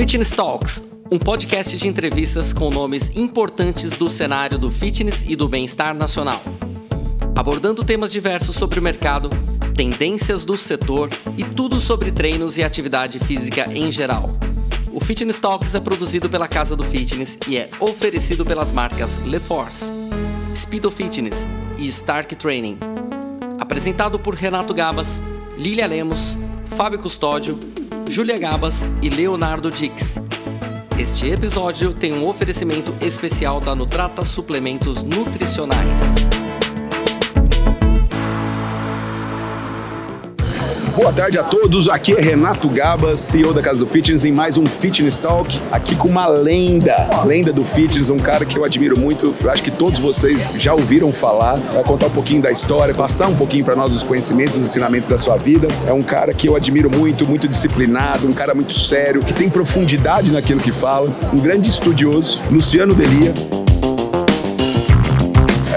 Fitness Talks, um podcast de entrevistas com nomes importantes do cenário do fitness e do bem-estar nacional. Abordando temas diversos sobre o mercado, tendências do setor e tudo sobre treinos e atividade física em geral. O Fitness Talks é produzido pela Casa do Fitness e é oferecido pelas marcas LeForce, Speedo Fitness e Stark Training. Apresentado por Renato Gabas, Lilia Lemos, Fábio Custódio, Júlia Gabas e Leonardo Dix. Este episódio tem um oferecimento especial da Nutrata Suplementos Nutricionais. Boa tarde a todos, aqui é Renato Gabas, CEO da Casa do Fitness, em mais um Fitness Talk, aqui com uma lenda, lenda do fitness, um cara que eu admiro muito, eu acho que todos vocês já ouviram falar, vai contar um pouquinho da história, passar um pouquinho para nós os conhecimentos, os ensinamentos da sua vida. É um cara que eu admiro muito, muito disciplinado, um cara muito sério, que tem profundidade naquilo que fala, um grande estudioso, Luciano Delia.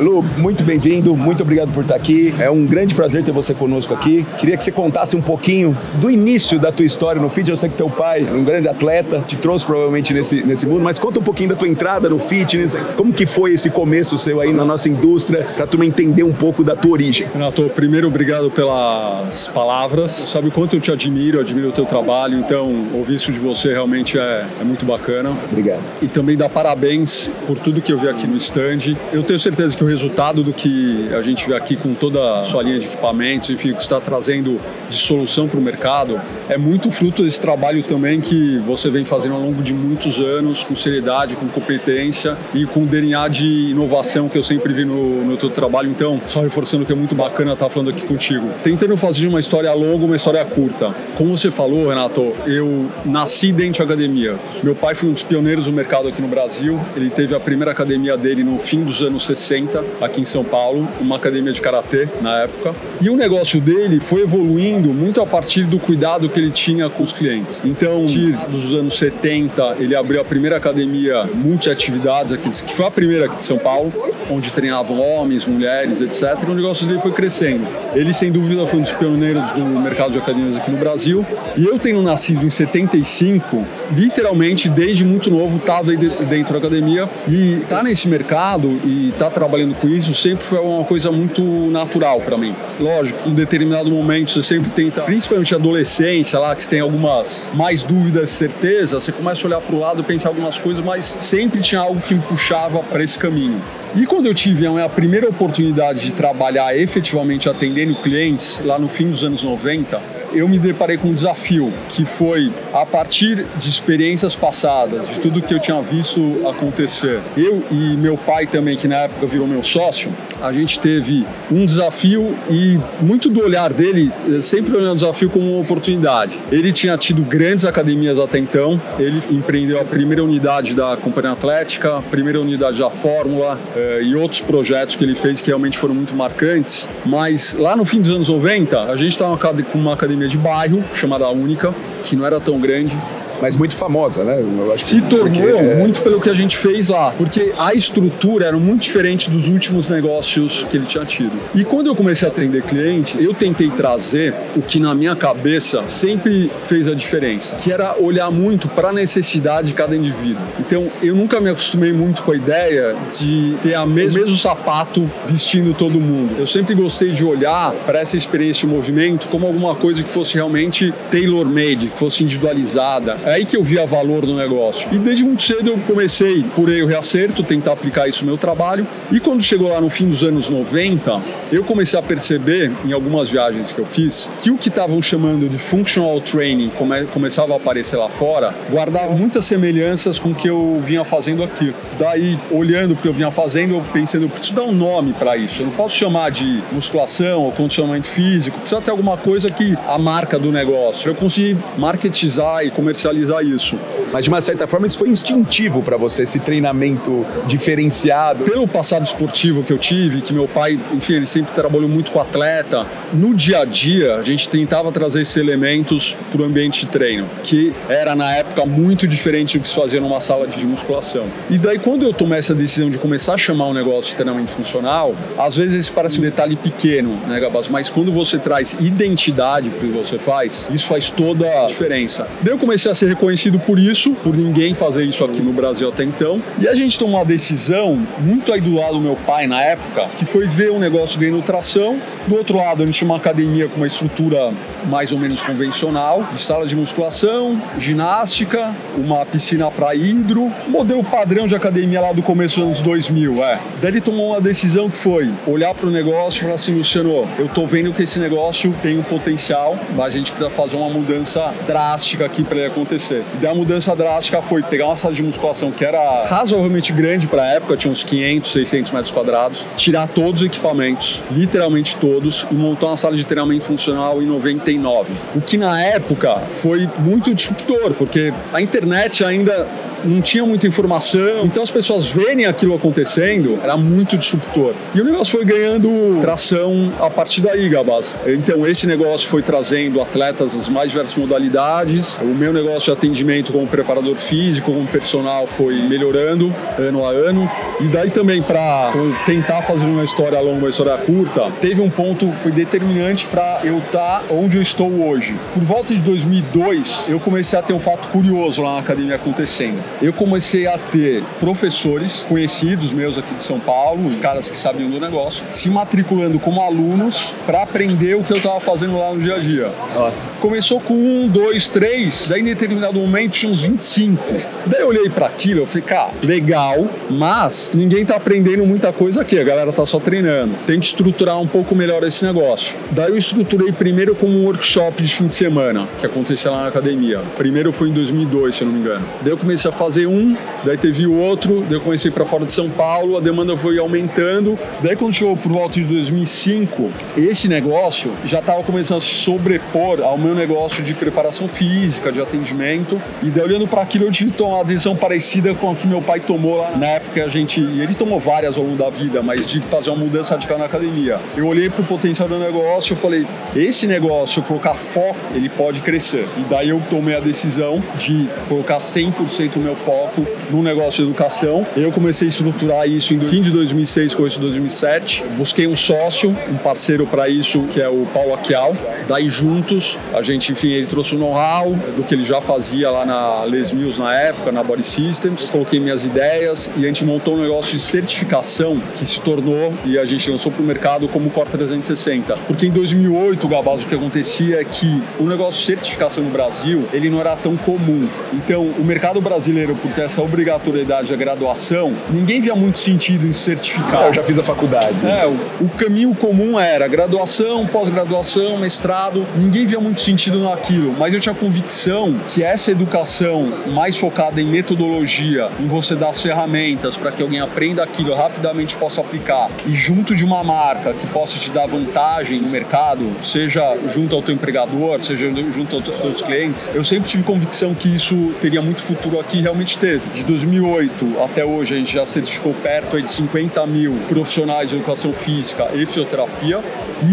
Lu, muito bem-vindo, muito obrigado por estar aqui. É um grande prazer ter você conosco aqui. Queria que você contasse um pouquinho do início da tua história no fitness. Eu sei que teu pai é um grande atleta, te trouxe provavelmente nesse, nesse mundo, mas conta um pouquinho da tua entrada no fitness, como que foi esse começo seu aí na nossa indústria, para tu entender um pouco da tua origem. Renato, primeiro obrigado pelas palavras. Sabe o quanto eu te admiro, eu admiro o teu trabalho, então ouvir isso de você realmente é, é muito bacana. Obrigado. E também dar parabéns por tudo que eu vi aqui no stand. Eu tenho certeza que o resultado do que a gente vê aqui com toda a sua linha de equipamentos, enfim, o que está trazendo de solução para o mercado, é muito fruto desse trabalho também que você vem fazendo ao longo de muitos anos, com seriedade, com competência e com DNA de inovação que eu sempre vi no, no teu trabalho. Então, só reforçando que é muito bacana estar falando aqui contigo. Tentando fazer uma história longa, uma história curta. Como você falou, Renato, eu nasci dentro da academia. Meu pai foi um dos pioneiros do mercado aqui no Brasil. Ele teve a primeira academia dele no fim dos anos 60 aqui em São Paulo, uma academia de karatê na época. E o negócio dele foi evoluindo muito a partir do cuidado que ele tinha com os clientes. Então, dos anos 70, ele abriu a primeira academia multiatividades aqui, que foi a primeira aqui de São Paulo, onde treinavam homens, mulheres, etc. E o negócio dele foi crescendo. Ele, sem dúvida, foi um dos pioneiros do mercado de academias aqui no Brasil. E eu tendo nascido em 75, literalmente, desde muito novo, estava dentro da academia e tá nesse mercado e tá trabalhando com isso sempre foi uma coisa muito natural para mim. Lógico, em determinado momento você sempre tenta, principalmente adolescência lá, que você tem algumas mais dúvidas, certeza, você começa a olhar para o lado, pensar algumas coisas, mas sempre tinha algo que me puxava para esse caminho. E quando eu tive a primeira oportunidade de trabalhar efetivamente atendendo clientes, lá no fim dos anos 90, eu me deparei com um desafio que foi a partir de experiências passadas, de tudo que eu tinha visto acontecer. Eu e meu pai também, que na época virou meu sócio, a gente teve um desafio e muito do olhar dele eh, sempre olhando o desafio como uma oportunidade. Ele tinha tido grandes academias até então, ele empreendeu a primeira unidade da Companhia Atlética, a primeira unidade da Fórmula eh, e outros projetos que ele fez que realmente foram muito marcantes, mas lá no fim dos anos 90, a gente estava com uma academia academia de bairro, chamada Única, que não era tão grande, mas muito famosa, né? Se tornou é... muito pelo que a gente fez lá, porque a estrutura era muito diferente dos últimos negócios que ele tinha tido. E quando eu comecei a atender clientes, eu tentei trazer o que na minha cabeça sempre fez a diferença, que era olhar muito para a necessidade de cada indivíduo. Então, eu nunca me acostumei muito com a ideia de ter a o mesmo sapato vestindo todo mundo. Eu sempre gostei de olhar para essa experiência de movimento como alguma coisa que fosse realmente tailor-made, que fosse individualizada é aí que eu via valor no negócio. E desde muito cedo eu comecei, por erro e acerto, tentar aplicar isso no meu trabalho. E quando chegou lá no fim dos anos 90, eu comecei a perceber, em algumas viagens que eu fiz, que o que estavam chamando de functional training come começava a aparecer lá fora, guardava muitas semelhanças com o que eu vinha fazendo aqui. Daí, olhando o que eu vinha fazendo, eu pensando, eu preciso dar um nome para isso. Eu não posso chamar de musculação ou condicionamento físico, precisa ter alguma coisa que a marca do negócio. Eu consegui marketizar e comercializar realizar isso. Mas de uma certa forma isso foi instintivo para você, esse treinamento diferenciado? Pelo passado esportivo que eu tive, que meu pai, enfim, ele sempre trabalhou muito com atleta, no dia a dia a gente tentava trazer esses elementos para o ambiente de treino, que era na época muito diferente do que se fazia numa sala de musculação. E daí quando eu tomei essa decisão de começar a chamar um negócio de treinamento funcional, às vezes isso parece um detalhe pequeno, né, Gabas? Mas quando você traz identidade para o que você faz, isso faz toda a diferença. Daí eu comecei a ser ser reconhecido por isso, por ninguém fazer isso aqui no Brasil até então. E a gente tomou uma decisão, muito aí do lado do meu pai na época, que foi ver um negócio ganhando tração. Do outro lado, a gente tinha uma academia com uma estrutura mais ou menos convencional, de sala de musculação, ginástica, uma piscina para hidro, modelo padrão de academia lá do começo dos anos 2000, é. Daí ele tomou uma decisão que foi olhar para o negócio e falar assim, Luciano, eu tô vendo que esse negócio tem um potencial, mas a gente precisa fazer uma mudança drástica aqui para ele acontecer. E daí a mudança drástica foi pegar uma sala de musculação que era razoavelmente grande para a época, tinha uns 500, 600 metros quadrados, tirar todos os equipamentos, literalmente todos, e montar uma sala de treinamento funcional em 99. O que na época foi muito disruptor, porque a internet ainda não tinha muita informação, então as pessoas verem aquilo acontecendo era muito disruptor. E o negócio foi ganhando tração a partir daí, Gabas. Então esse negócio foi trazendo atletas das mais diversas modalidades, o meu negócio de atendimento como preparador físico, como personal foi melhorando ano a ano. E daí também para tentar fazer uma história longa, uma história curta, teve um ponto foi determinante para eu estar tá onde eu estou hoje. Por volta de 2002, eu comecei a ter um fato curioso lá na academia acontecendo eu comecei a ter professores conhecidos meus aqui de São Paulo, caras que sabiam do negócio, se matriculando como alunos para aprender o que eu estava fazendo lá no dia a dia. Nossa. Começou com um, dois, três, daí em determinado momento tinha uns 25. Daí eu olhei para aquilo, eu falei, cara, legal, mas ninguém tá aprendendo muita coisa aqui, a galera tá só treinando. Tem que estruturar um pouco melhor esse negócio. Daí eu estruturei primeiro como um workshop de fim de semana, que acontecia lá na academia. Primeiro foi em 2002, se eu não me engano. Daí eu comecei a fazer um, daí teve o outro, daí eu comecei para fora de São Paulo, a demanda foi aumentando. Daí quando chegou por volta de 2005, esse negócio já estava começando a sobrepor ao meu negócio de preparação física, de atendimento. E daí olhando para aquilo eu tive que tomar uma decisão parecida com a que meu pai tomou lá na época. A gente, ele tomou várias ao longo da vida, mas de fazer uma mudança radical na academia. Eu olhei para o potencial do negócio, eu falei, esse negócio, eu colocar foco, ele pode crescer. E daí eu tomei a decisão de colocar 100% o meu foco no negócio de educação. Eu comecei a estruturar isso em fim de 2006, começo de 2007. Busquei um sócio, um parceiro para isso, que é o Paulo Aquial. Daí juntos, a gente, enfim, ele trouxe o know-how do que ele já fazia lá na Les Mills na época, na Body Systems. Coloquei minhas ideias e a gente montou um negócio de certificação que se tornou e a gente lançou para o mercado como Core 360. Porque em 2008, Gabaz, o que acontecia é que o negócio de certificação no Brasil, ele não era tão comum. Então, o mercado brasileiro brasileiro, por ter essa obrigatoriedade da graduação, ninguém via muito sentido em certificar. Eu já fiz a faculdade. É, o, o caminho comum era graduação, pós-graduação, mestrado. Ninguém via muito sentido naquilo, mas eu tinha convicção que essa educação mais focada em metodologia, em você dar as ferramentas para que alguém aprenda aquilo rapidamente possa aplicar e junto de uma marca que possa te dar vantagem no mercado, seja junto ao teu empregador, seja junto aos teus clientes, eu sempre tive convicção que isso teria muito futuro aqui realmente teve. De 2008 até hoje, a gente já certificou perto de 50 mil profissionais de educação física e fisioterapia.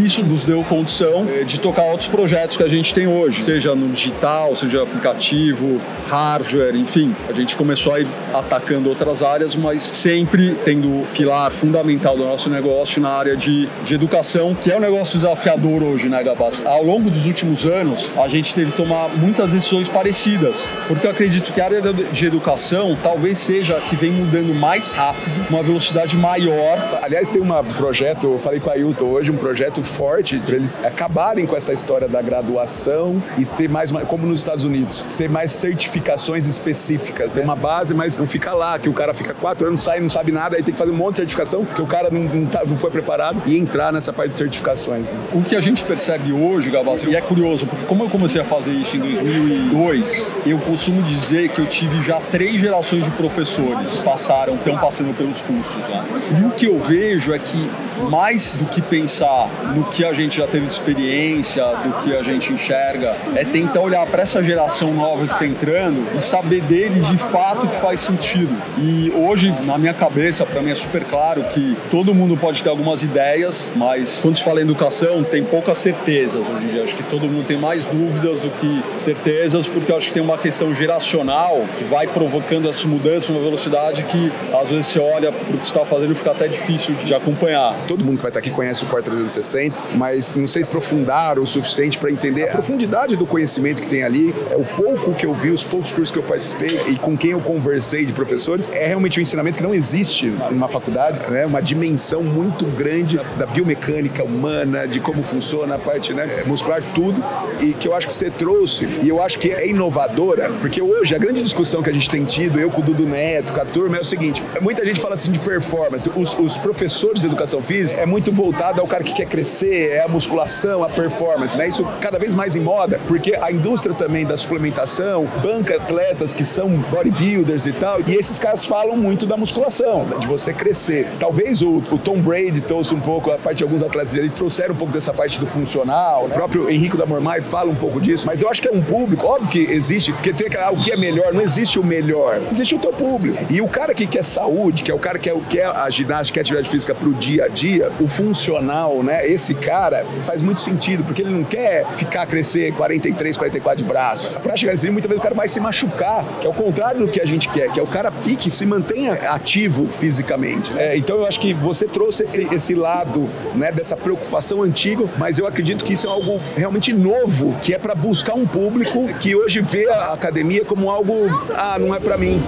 Isso nos deu condição eh, de tocar outros projetos que a gente tem hoje, seja no digital, seja aplicativo, hardware, enfim. A gente começou a ir atacando outras áreas, mas sempre tendo o pilar fundamental do nosso negócio na área de, de educação, que é um negócio desafiador hoje, né, Gabas? Ao longo dos últimos anos, a gente teve que tomar muitas decisões parecidas, porque eu acredito que a área de de educação talvez seja a que vem mudando mais rápido, uma velocidade maior. Aliás, tem um projeto, eu falei com a Ailton hoje, um projeto forte para eles acabarem com essa história da graduação e ser mais, como nos Estados Unidos, ser mais certificações específicas. Tem uma base, mas não fica lá, que o cara fica quatro anos, sai, não sabe nada, aí tem que fazer um monte de certificação, porque o cara não, não, tá, não foi preparado e entrar nessa parte de certificações. Né? O que a gente percebe hoje, Gavassi, e é curioso, porque como eu comecei a fazer isso em 2002, eu costumo dizer que eu tive já três gerações de professores passaram, estão passando pelos cursos lá. E o que eu vejo é que mais do que pensar no que a gente já teve de experiência, do que a gente enxerga, é tentar olhar para essa geração nova que está entrando e saber deles de fato que faz sentido. E hoje, na minha cabeça, para mim é super claro que todo mundo pode ter algumas ideias, mas quando se fala em educação, tem poucas certezas hoje em dia. Acho que todo mundo tem mais dúvidas do que certezas, porque acho que tem uma questão geracional que vai provocando essa mudança numa velocidade que às vezes você olha para o que está fazendo e fica até difícil de acompanhar. Todo mundo que vai estar aqui conhece o Core 360, mas não sei se aprofundaram o suficiente para entender a profundidade do conhecimento que tem ali, é o pouco que eu vi, os poucos cursos que eu participei e com quem eu conversei de professores, é realmente um ensinamento que não existe numa faculdade, né? Uma dimensão muito grande da biomecânica humana, de como funciona a parte né, muscular, tudo, e que eu acho que você trouxe, e eu acho que é inovadora, porque hoje a grande discussão que a gente tem tido, eu com o Dudu Neto, com a turma, é o seguinte: muita gente fala assim de performance, os, os professores de educação física é muito voltado ao cara que quer crescer, é a musculação, a performance, né? Isso cada vez mais em moda, porque a indústria também da suplementação banca atletas que são bodybuilders e tal, e esses caras falam muito da musculação, de você crescer. Talvez o, o Tom Brady trouxe um pouco, a parte de alguns atletas, eles trouxeram um pouco dessa parte do funcional, né? o próprio Henrique da Mormai fala um pouco disso, mas eu acho que é um público, óbvio que existe, porque tem ah, o que é melhor, não existe o melhor, existe o teu público. E o cara que quer saúde, que é o cara que quer, quer a ginástica, quer a atividade física pro dia a dia, o funcional, né? Esse cara faz muito sentido, porque ele não quer ficar crescer 43, 44 de braço. Pra chegar nesse muitas vezes o cara vai se machucar, que é o contrário do que a gente quer, que é o cara fique, se mantenha ativo fisicamente. É, então eu acho que você trouxe esse, esse lado né, dessa preocupação antiga, mas eu acredito que isso é algo realmente novo, que é para buscar um público que hoje vê a academia como algo, ah, não é para mim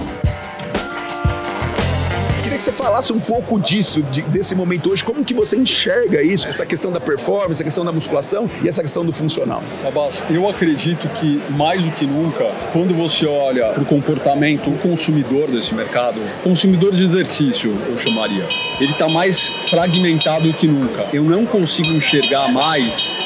que você falasse um pouco disso, de, desse momento hoje, como que você enxerga isso, essa questão da performance, essa questão da musculação e essa questão do funcional. Abbas, eu acredito que mais do que nunca, quando você olha para o comportamento do consumidor desse mercado, consumidor de exercício, eu chamaria, ele está mais fragmentado do que nunca. Eu não consigo enxergar mais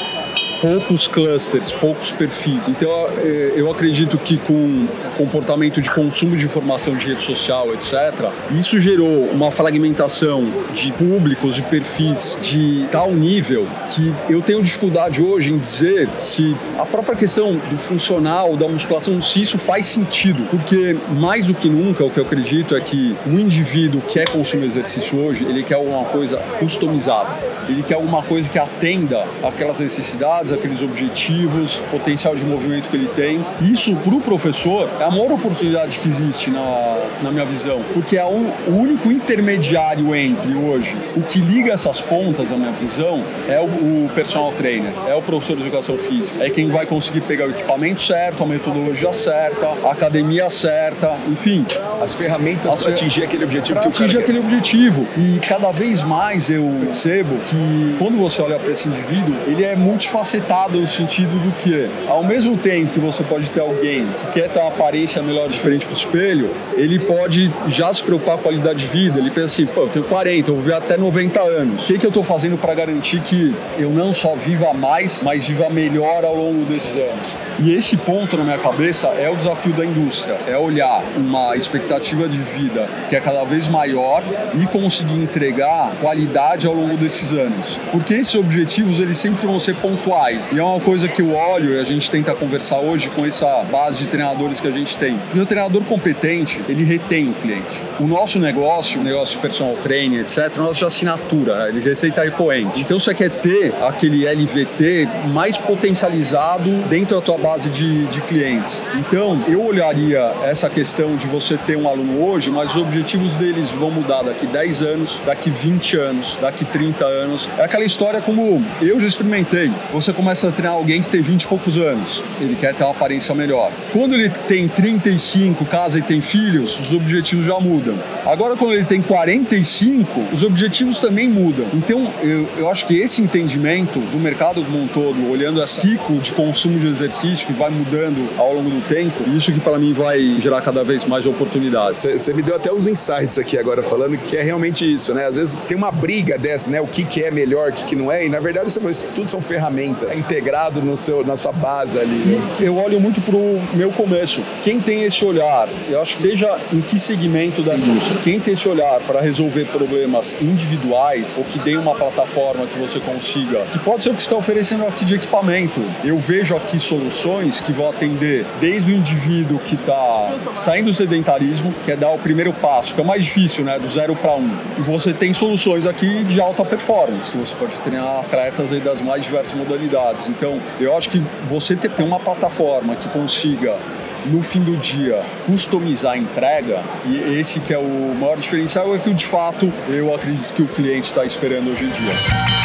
poucos clusters, poucos perfis. Então é, eu acredito que com comportamento de consumo de informação de rede social, etc., isso gerou uma fragmentação de públicos, de perfis de tal nível que eu tenho dificuldade hoje em dizer se a própria questão do funcional, da musculação, se isso faz sentido. Porque mais do que nunca, o que eu acredito é que o indivíduo quer consumir exercício hoje, ele quer alguma coisa customizada. Ele quer alguma coisa que atenda aquelas necessidades, aqueles objetivos, potencial de movimento que ele tem. Isso, para o professor, é a maior oportunidade que existe na, na minha visão, porque é o, o único intermediário entre hoje, o que liga essas pontas, na minha visão, é o, o personal trainer, é o professor de educação física. É quem vai conseguir pegar o equipamento certo, a metodologia certa, a academia certa, enfim. As ferramentas para atingir aquele objetivo o atingir aquele quer. objetivo. E cada vez mais eu percebo que quando você olha para esse indivíduo, ele é multifacetado no sentido do que, ao mesmo tempo que você pode ter alguém que quer ter uma aparência melhor diferente pro espelho, ele pode já se preocupar com a qualidade de vida. Ele pensa assim, pô, eu tenho 40, eu vou viver até 90 anos. O que, que eu estou fazendo para garantir que eu não só viva mais, mas viva melhor ao longo desses anos? E esse ponto na minha cabeça é o desafio da indústria, é olhar uma expectativa de vida que é cada vez maior e conseguir entregar qualidade ao longo desses anos. Porque esses objetivos eles sempre vão ser pontuais. E é uma coisa que eu olho e a gente tenta conversar hoje com essa base de treinadores que a gente tem. E o treinador competente, ele retém o cliente. O nosso negócio, o negócio personal training, etc, é um negócio de assinatura, ele receita recorrente. Então você quer ter aquele LVT mais potencializado dentro da tua base de, de clientes. Então, eu olharia essa questão de você ter um aluno hoje, mas os objetivos deles vão mudar daqui 10 anos, daqui 20 anos, daqui 30 anos. É aquela história como eu já experimentei. Você começa a treinar alguém que tem 20 e poucos anos, ele quer ter uma aparência melhor. Quando ele tem 35, casa e tem filhos, os objetivos já mudam. Agora, quando ele tem 45, os objetivos também mudam. Então, eu, eu acho que esse entendimento do mercado como um todo, olhando esse ciclo de consumo de exercício, que vai mudando ao longo do tempo. E isso que para mim vai gerar cada vez mais oportunidades. Você me deu até os insights aqui agora falando que é realmente isso, né? Às vezes tem uma briga dessa, né? O que, que é melhor, o que, que não é. E na verdade isso, tudo são ferramentas. É integrado no seu, na sua base ali. Né? Eu olho muito pro meu começo. Quem tem esse olhar, eu acho que seja em que segmento da indústria, quem tem esse olhar para resolver problemas individuais ou que dê uma plataforma que você consiga, que pode ser o que está oferecendo aqui de equipamento. Eu vejo aqui soluções soluções que vão atender desde o indivíduo que está saindo do sedentarismo, que é dar o primeiro passo, que é o mais difícil, né, do zero para um. E você tem soluções aqui de alta performance, você pode treinar atletas aí das mais diversas modalidades. Então, eu acho que você ter uma plataforma que consiga no fim do dia, customizar a entrega, e esse que é o maior diferencial, é que de fato eu acredito que o cliente está esperando hoje em dia.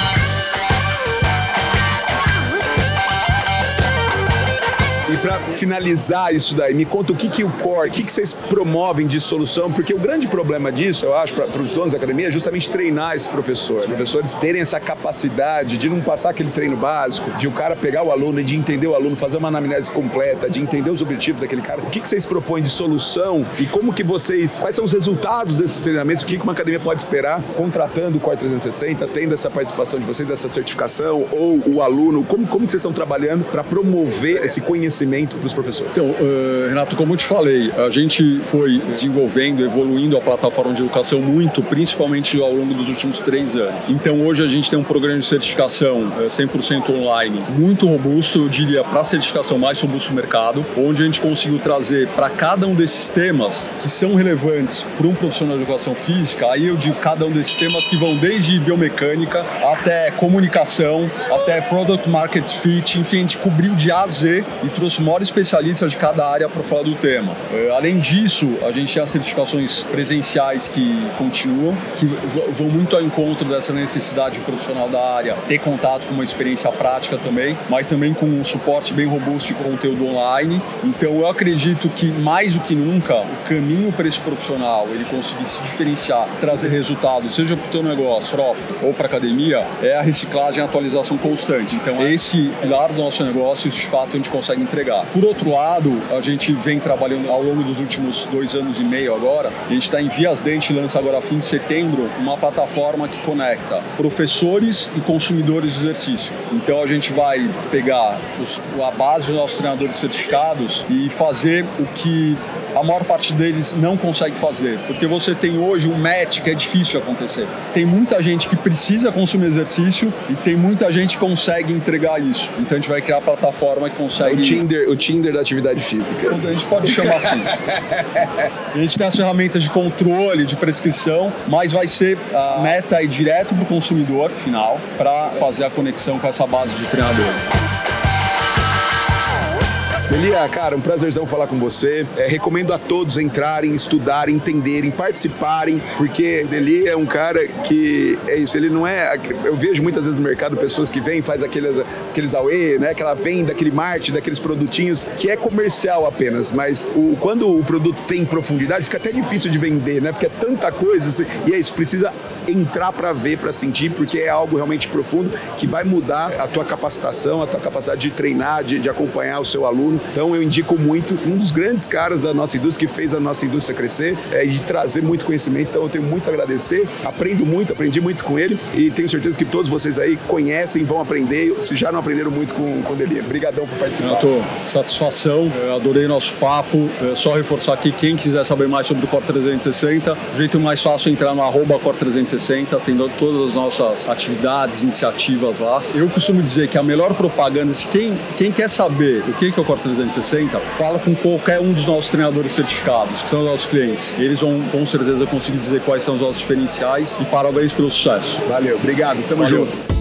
Para finalizar isso daí, me conta o que, que o core, o que, que vocês promovem de solução, porque o grande problema disso, eu acho, para os donos da academia, é justamente treinar esse professor. Os professores terem essa capacidade de não passar aquele treino básico, de o cara pegar o aluno e de entender o aluno, fazer uma anamnese completa, de entender os objetivos daquele cara. O que, que vocês propõem de solução e como que vocês, quais são os resultados desses treinamentos, o que, que uma academia pode esperar contratando o Core 360, tendo essa participação de vocês, dessa certificação, ou o aluno, como, como que vocês estão trabalhando para promover esse conhecimento conhecimento para os professores? Então, uh, Renato, como eu te falei, a gente foi desenvolvendo, evoluindo a plataforma de educação muito, principalmente ao longo dos últimos três anos. Então, hoje a gente tem um programa de certificação uh, 100% online, muito robusto, eu diria, para a certificação mais robusta do mercado, onde a gente conseguiu trazer para cada um desses temas que são relevantes para um profissional de educação física, aí eu digo cada um desses temas que vão desde biomecânica até comunicação, até product market fit, enfim, a gente cobriu de A a Z e trouxe os maiores especialistas de cada área para falar do tema. É, além disso, a gente tem as certificações presenciais que continuam, que vão muito ao encontro dessa necessidade profissional da área ter contato com uma experiência prática também, mas também com um suporte bem robusto de conteúdo online. Então, eu acredito que mais do que nunca, o caminho para esse profissional ele conseguir se diferenciar, trazer resultados, seja para o seu negócio próprio ou para academia, é a reciclagem e atualização constante. Então, esse pilar do nosso negócio, de fato, a gente consegue entregar entregar. Por outro lado, a gente vem trabalhando ao longo dos últimos dois anos e meio agora, a gente está em vias dente, lança agora fim de setembro, uma plataforma que conecta professores e consumidores de exercício. Então a gente vai pegar os, a base dos nossos treinadores certificados e fazer o que a maior parte deles não consegue fazer, porque você tem hoje um match que é difícil de acontecer. Tem muita gente que precisa consumir exercício e tem muita gente que consegue entregar isso. Então a gente vai criar a plataforma que consegue. O Tinder, o Tinder da atividade física. A gente pode chamar assim. a gente tem as ferramentas de controle, de prescrição, mas vai ser a meta ir direto para o consumidor final para fazer a conexão com essa base de treinadores. Elia, cara, um prazerzão falar com você. É, recomendo a todos entrarem, estudarem, entenderem, participarem, porque o Eli é um cara que é isso, ele não é. Eu vejo muitas vezes no mercado pessoas que vêm, faz aqueles, aqueles AUE, né? Aquela venda, aquele marketing daqueles produtinhos que é comercial apenas, mas o, quando o produto tem profundidade, fica até difícil de vender, né? Porque é tanta coisa, e é isso, precisa entrar para ver, para sentir, porque é algo realmente profundo que vai mudar a tua capacitação, a tua capacidade de treinar, de, de acompanhar o seu aluno. Então eu indico muito um dos grandes caras da nossa indústria que fez a nossa indústria crescer é, e de trazer muito conhecimento. Então eu tenho muito a agradecer, aprendo muito, aprendi muito com ele e tenho certeza que todos vocês aí conhecem, vão aprender, se já não aprenderam muito com, o Delia. Obrigadão por participar. Renato, satisfação, eu adorei nosso papo. É só reforçar aqui, quem quiser saber mais sobre o Core 360, o jeito mais fácil é entrar no arroba Core 360, tem todas as nossas atividades, iniciativas lá. Eu costumo dizer que a melhor propaganda, quem, quem quer saber o que é o Core 360, fala com qualquer um dos nossos treinadores certificados, que são os nossos clientes. Eles vão com certeza conseguir dizer quais são os nossos diferenciais e parabéns pelo sucesso. Valeu, obrigado, tamo Valeu. junto.